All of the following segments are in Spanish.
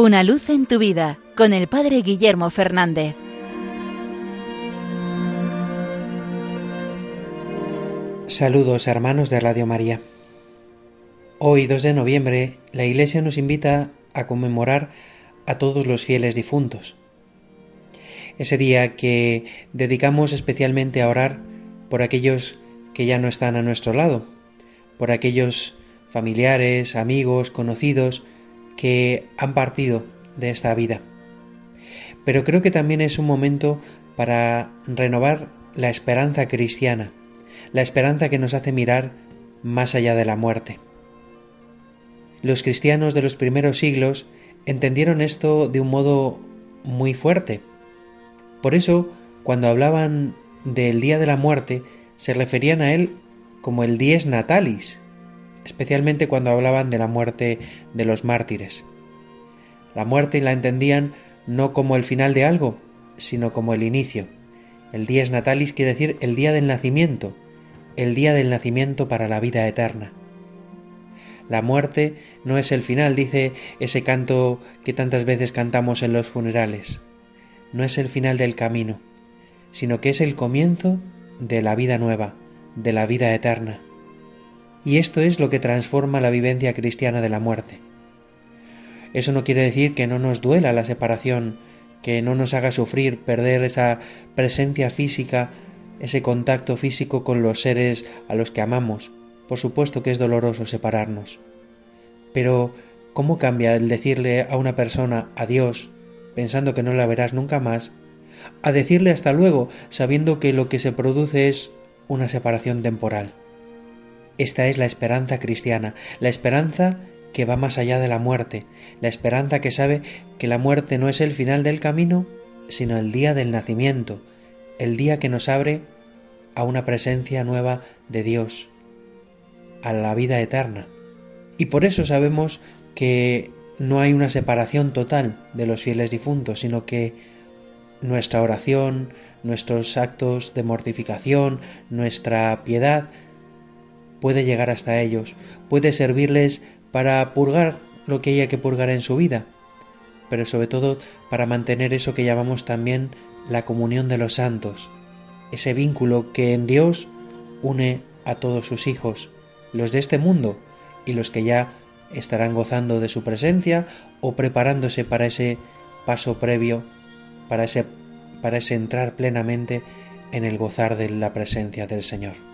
Una luz en tu vida con el Padre Guillermo Fernández. Saludos hermanos de Radio María. Hoy 2 de noviembre la Iglesia nos invita a conmemorar a todos los fieles difuntos. Ese día que dedicamos especialmente a orar por aquellos que ya no están a nuestro lado, por aquellos familiares, amigos, conocidos que han partido de esta vida. Pero creo que también es un momento para renovar la esperanza cristiana, la esperanza que nos hace mirar más allá de la muerte. Los cristianos de los primeros siglos entendieron esto de un modo muy fuerte. Por eso, cuando hablaban del día de la muerte, se referían a él como el dies natalis, especialmente cuando hablaban de la muerte de los mártires. La muerte la entendían no como el final de algo, sino como el inicio. El dies natalis quiere decir el día del nacimiento, el día del nacimiento para la vida eterna. La muerte no es el final, dice ese canto que tantas veces cantamos en los funerales. No es el final del camino, sino que es el comienzo de la vida nueva, de la vida eterna. Y esto es lo que transforma la vivencia cristiana de la muerte. Eso no quiere decir que no nos duela la separación, que no nos haga sufrir perder esa presencia física, ese contacto físico con los seres a los que amamos. Por supuesto que es doloroso separarnos. Pero, ¿cómo cambia el decirle a una persona adiós, pensando que no la verás nunca más, a decirle hasta luego, sabiendo que lo que se produce es una separación temporal? Esta es la esperanza cristiana, la esperanza que va más allá de la muerte, la esperanza que sabe que la muerte no es el final del camino, sino el día del nacimiento, el día que nos abre a una presencia nueva de Dios, a la vida eterna. Y por eso sabemos que no hay una separación total de los fieles difuntos, sino que nuestra oración, nuestros actos de mortificación, nuestra piedad, puede llegar hasta ellos, puede servirles para purgar lo que haya que purgar en su vida, pero sobre todo para mantener eso que llamamos también la comunión de los santos, ese vínculo que en Dios une a todos sus hijos, los de este mundo y los que ya estarán gozando de su presencia o preparándose para ese paso previo, para ese, para ese entrar plenamente en el gozar de la presencia del Señor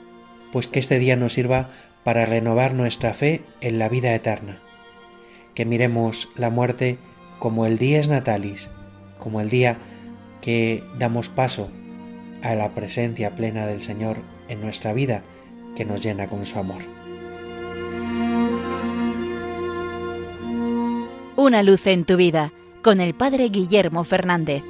pues que este día nos sirva para renovar nuestra fe en la vida eterna, que miremos la muerte como el día es natalis, como el día que damos paso a la presencia plena del Señor en nuestra vida, que nos llena con su amor. Una luz en tu vida, con el Padre Guillermo Fernández.